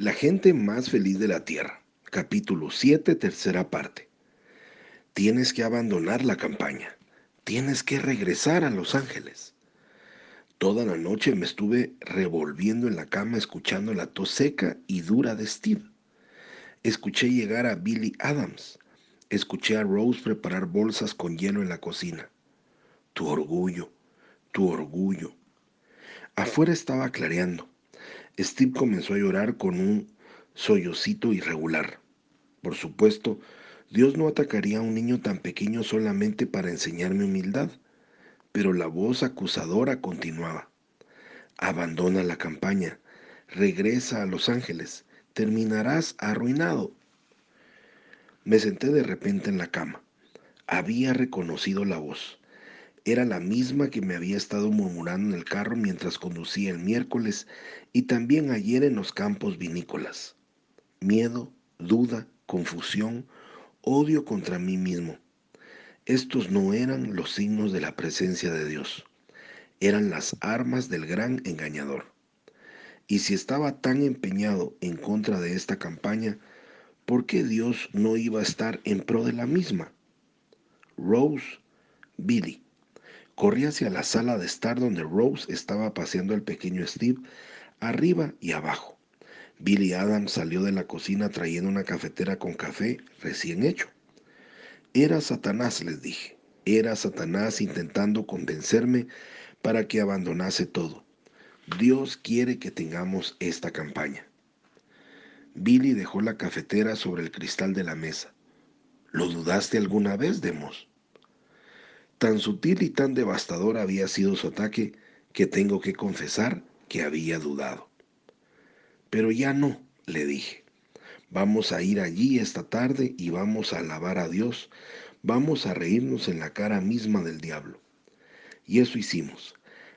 La gente más feliz de la tierra. Capítulo 7, tercera parte. Tienes que abandonar la campaña. Tienes que regresar a Los Ángeles. Toda la noche me estuve revolviendo en la cama escuchando la tos seca y dura de Steve. Escuché llegar a Billy Adams. Escuché a Rose preparar bolsas con hielo en la cocina. Tu orgullo, tu orgullo. Afuera estaba clareando. Steve comenzó a llorar con un sollocito irregular. Por supuesto, Dios no atacaría a un niño tan pequeño solamente para enseñarme humildad, pero la voz acusadora continuaba. Abandona la campaña, regresa a Los Ángeles, terminarás arruinado. Me senté de repente en la cama. Había reconocido la voz. Era la misma que me había estado murmurando en el carro mientras conducía el miércoles y también ayer en los campos vinícolas. Miedo, duda, confusión, odio contra mí mismo. Estos no eran los signos de la presencia de Dios, eran las armas del gran engañador. Y si estaba tan empeñado en contra de esta campaña, ¿por qué Dios no iba a estar en pro de la misma? Rose, Billy, Corrí hacia la sala de estar donde Rose estaba paseando al pequeño Steve arriba y abajo. Billy Adams salió de la cocina trayendo una cafetera con café recién hecho. Era Satanás, les dije. Era Satanás intentando convencerme para que abandonase todo. Dios quiere que tengamos esta campaña. Billy dejó la cafetera sobre el cristal de la mesa. ¿Lo dudaste alguna vez, Demos? Tan sutil y tan devastador había sido su ataque que tengo que confesar que había dudado. Pero ya no, le dije. Vamos a ir allí esta tarde y vamos a alabar a Dios, vamos a reírnos en la cara misma del diablo. Y eso hicimos.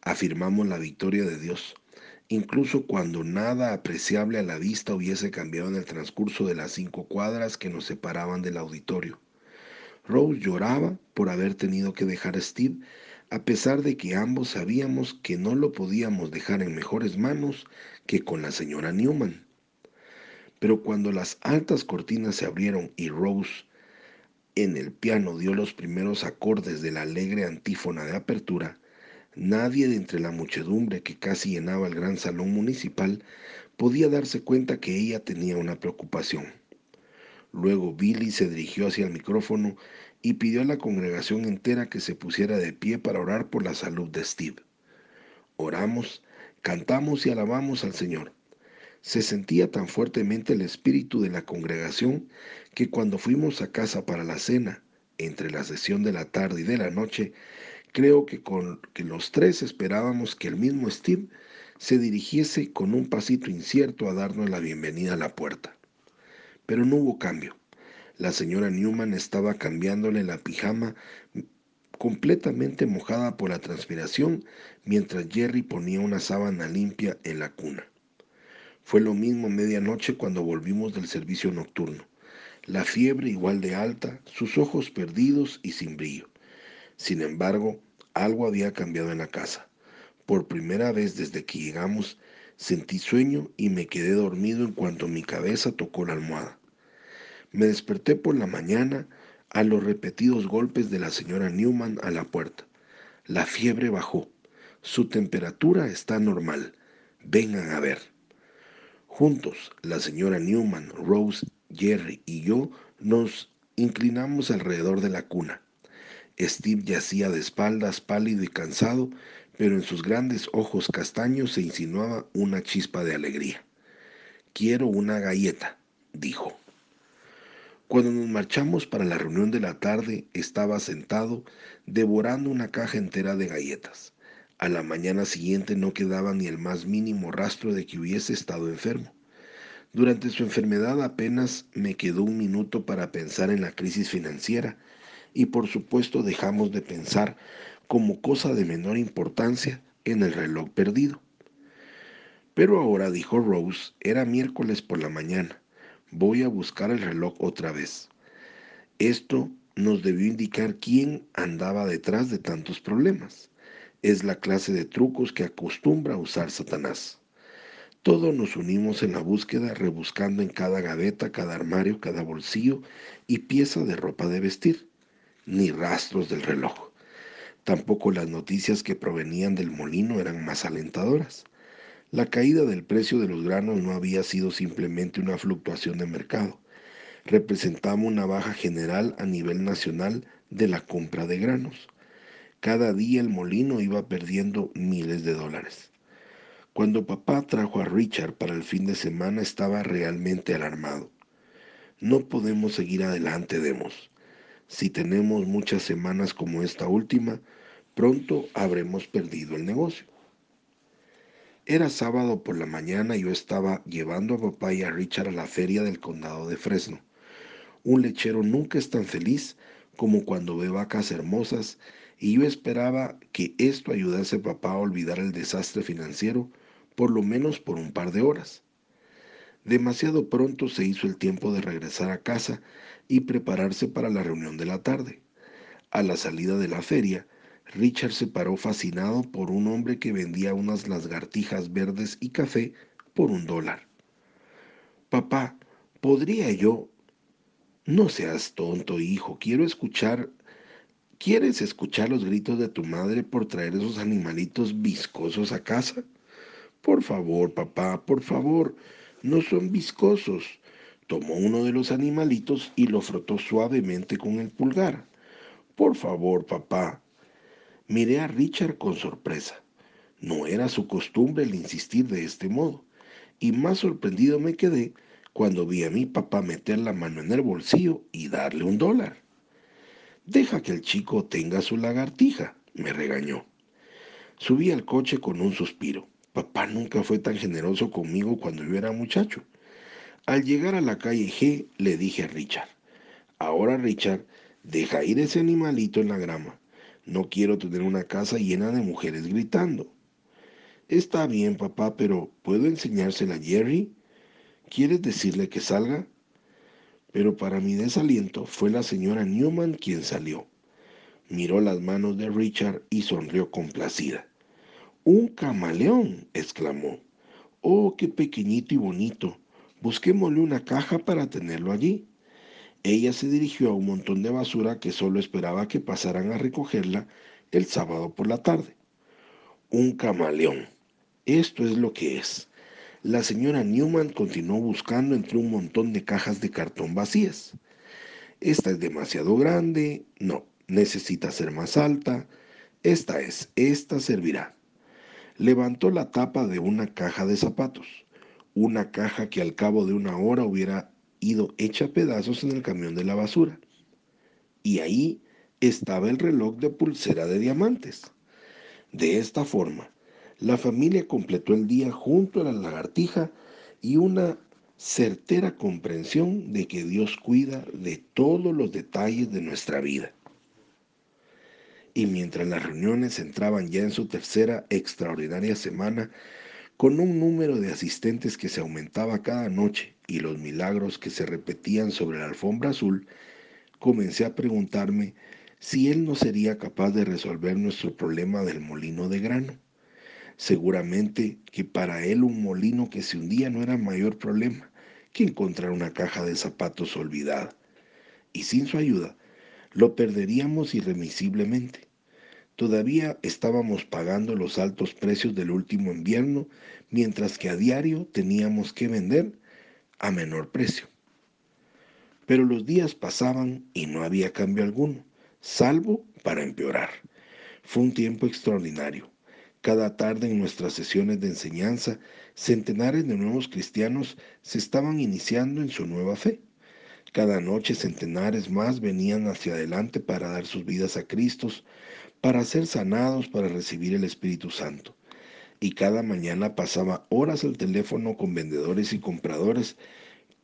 Afirmamos la victoria de Dios, incluso cuando nada apreciable a la vista hubiese cambiado en el transcurso de las cinco cuadras que nos separaban del auditorio. Rose lloraba por haber tenido que dejar a Steve, a pesar de que ambos sabíamos que no lo podíamos dejar en mejores manos que con la señora Newman. Pero cuando las altas cortinas se abrieron y Rose en el piano dio los primeros acordes de la alegre antífona de apertura, nadie de entre la muchedumbre que casi llenaba el gran salón municipal podía darse cuenta que ella tenía una preocupación. Luego Billy se dirigió hacia el micrófono y pidió a la congregación entera que se pusiera de pie para orar por la salud de Steve. Oramos, cantamos y alabamos al Señor. Se sentía tan fuertemente el espíritu de la congregación que cuando fuimos a casa para la cena, entre la sesión de la tarde y de la noche, creo que con que los tres esperábamos que el mismo Steve se dirigiese con un pasito incierto a darnos la bienvenida a la puerta. Pero no hubo cambio. La señora Newman estaba cambiándole la pijama completamente mojada por la transpiración mientras Jerry ponía una sábana limpia en la cuna. Fue lo mismo medianoche cuando volvimos del servicio nocturno. La fiebre igual de alta, sus ojos perdidos y sin brillo. Sin embargo, algo había cambiado en la casa. Por primera vez desde que llegamos, sentí sueño y me quedé dormido en cuanto mi cabeza tocó la almohada. Me desperté por la mañana a los repetidos golpes de la señora Newman a la puerta. La fiebre bajó. Su temperatura está normal. Vengan a ver. Juntos, la señora Newman, Rose, Jerry y yo nos inclinamos alrededor de la cuna. Steve yacía de espaldas, pálido y cansado, pero en sus grandes ojos castaños se insinuaba una chispa de alegría. Quiero una galleta, dijo. Cuando nos marchamos para la reunión de la tarde, estaba sentado devorando una caja entera de galletas. A la mañana siguiente no quedaba ni el más mínimo rastro de que hubiese estado enfermo. Durante su enfermedad apenas me quedó un minuto para pensar en la crisis financiera y por supuesto dejamos de pensar como cosa de menor importancia en el reloj perdido. Pero ahora, dijo Rose, era miércoles por la mañana voy a buscar el reloj otra vez. Esto nos debió indicar quién andaba detrás de tantos problemas. Es la clase de trucos que acostumbra usar Satanás. Todos nos unimos en la búsqueda, rebuscando en cada gaveta, cada armario, cada bolsillo y pieza de ropa de vestir. Ni rastros del reloj. Tampoco las noticias que provenían del molino eran más alentadoras. La caída del precio de los granos no había sido simplemente una fluctuación de mercado. Representaba una baja general a nivel nacional de la compra de granos. Cada día el molino iba perdiendo miles de dólares. Cuando papá trajo a Richard para el fin de semana estaba realmente alarmado. No podemos seguir adelante, Demos. Si tenemos muchas semanas como esta última, pronto habremos perdido el negocio. Era sábado por la mañana y yo estaba llevando a papá y a Richard a la feria del condado de Fresno. Un lechero nunca es tan feliz como cuando ve vacas hermosas y yo esperaba que esto ayudase a papá a olvidar el desastre financiero por lo menos por un par de horas. Demasiado pronto se hizo el tiempo de regresar a casa y prepararse para la reunión de la tarde. A la salida de la feria, Richard se paró fascinado por un hombre que vendía unas lagartijas verdes y café por un dólar. Papá, ¿podría yo? No seas tonto, hijo. Quiero escuchar. ¿Quieres escuchar los gritos de tu madre por traer esos animalitos viscosos a casa? Por favor, papá, por favor. No son viscosos. Tomó uno de los animalitos y lo frotó suavemente con el pulgar. Por favor, papá. Miré a Richard con sorpresa. No era su costumbre el insistir de este modo, y más sorprendido me quedé cuando vi a mi papá meter la mano en el bolsillo y darle un dólar. Deja que el chico tenga su lagartija, me regañó. Subí al coche con un suspiro. Papá nunca fue tan generoso conmigo cuando yo era muchacho. Al llegar a la calle G, le dije a Richard, ahora Richard, deja ir ese animalito en la grama. No quiero tener una casa llena de mujeres gritando. Está bien, papá, pero ¿puedo enseñársela a Jerry? ¿Quieres decirle que salga? Pero para mi desaliento fue la señora Newman quien salió. Miró las manos de Richard y sonrió complacida. Un camaleón, exclamó. Oh, qué pequeñito y bonito. Busquémosle una caja para tenerlo allí. Ella se dirigió a un montón de basura que solo esperaba que pasaran a recogerla el sábado por la tarde. Un camaleón. Esto es lo que es. La señora Newman continuó buscando entre un montón de cajas de cartón vacías. Esta es demasiado grande. No, necesita ser más alta. Esta es, esta servirá. Levantó la tapa de una caja de zapatos, una caja que al cabo de una hora hubiera ido hecha pedazos en el camión de la basura. Y ahí estaba el reloj de pulsera de diamantes. De esta forma, la familia completó el día junto a la lagartija y una certera comprensión de que Dios cuida de todos los detalles de nuestra vida. Y mientras las reuniones entraban ya en su tercera extraordinaria semana, con un número de asistentes que se aumentaba cada noche y los milagros que se repetían sobre la alfombra azul, comencé a preguntarme si él no sería capaz de resolver nuestro problema del molino de grano. Seguramente que para él un molino que se hundía no era mayor problema que encontrar una caja de zapatos olvidada. Y sin su ayuda, lo perderíamos irremisiblemente. Todavía estábamos pagando los altos precios del último invierno, mientras que a diario teníamos que vender a menor precio. Pero los días pasaban y no había cambio alguno, salvo para empeorar. Fue un tiempo extraordinario. Cada tarde en nuestras sesiones de enseñanza, centenares de nuevos cristianos se estaban iniciando en su nueva fe. Cada noche centenares más venían hacia adelante para dar sus vidas a Cristo, para ser sanados, para recibir el Espíritu Santo. Y cada mañana pasaba horas al teléfono con vendedores y compradores,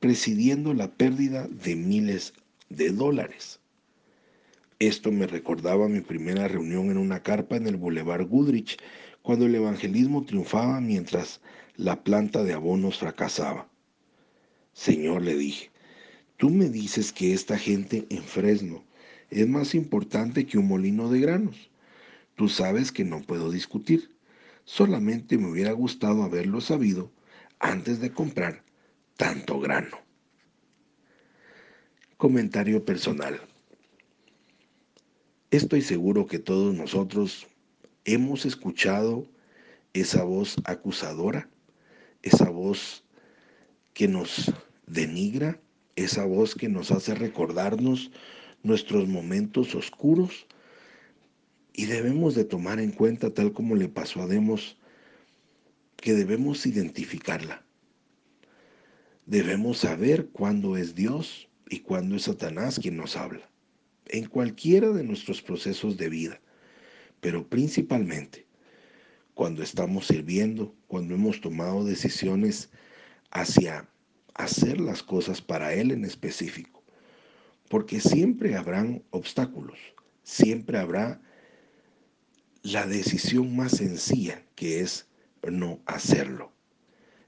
presidiendo la pérdida de miles de dólares. Esto me recordaba mi primera reunión en una carpa en el Boulevard Goodrich, cuando el evangelismo triunfaba mientras la planta de abonos fracasaba. Señor, le dije, tú me dices que esta gente en Fresno es más importante que un molino de granos. Tú sabes que no puedo discutir. Solamente me hubiera gustado haberlo sabido antes de comprar tanto grano. Comentario personal. Estoy seguro que todos nosotros hemos escuchado esa voz acusadora, esa voz que nos denigra, esa voz que nos hace recordarnos nuestros momentos oscuros y debemos de tomar en cuenta, tal como le pasó a Demos, que debemos identificarla. Debemos saber cuándo es Dios y cuándo es Satanás quien nos habla en cualquiera de nuestros procesos de vida, pero principalmente cuando estamos sirviendo, cuando hemos tomado decisiones hacia hacer las cosas para Él en específico, porque siempre habrán obstáculos, siempre habrá la decisión más sencilla que es no hacerlo.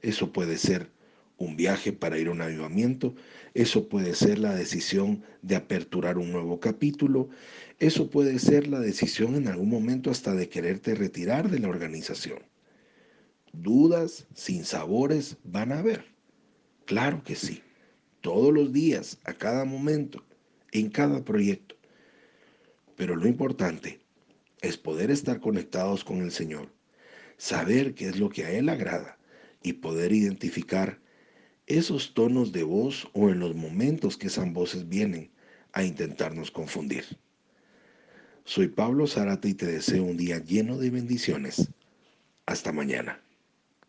Eso puede ser un viaje para ir a un avivamiento, eso puede ser la decisión de aperturar un nuevo capítulo, eso puede ser la decisión en algún momento hasta de quererte retirar de la organización. Dudas, sin sabores, van a haber. Claro que sí, todos los días, a cada momento, en cada proyecto. Pero lo importante es poder estar conectados con el Señor, saber qué es lo que a Él agrada y poder identificar esos tonos de voz o en los momentos que esas voces vienen a intentarnos confundir. Soy Pablo Zárate y te deseo un día lleno de bendiciones. Hasta mañana.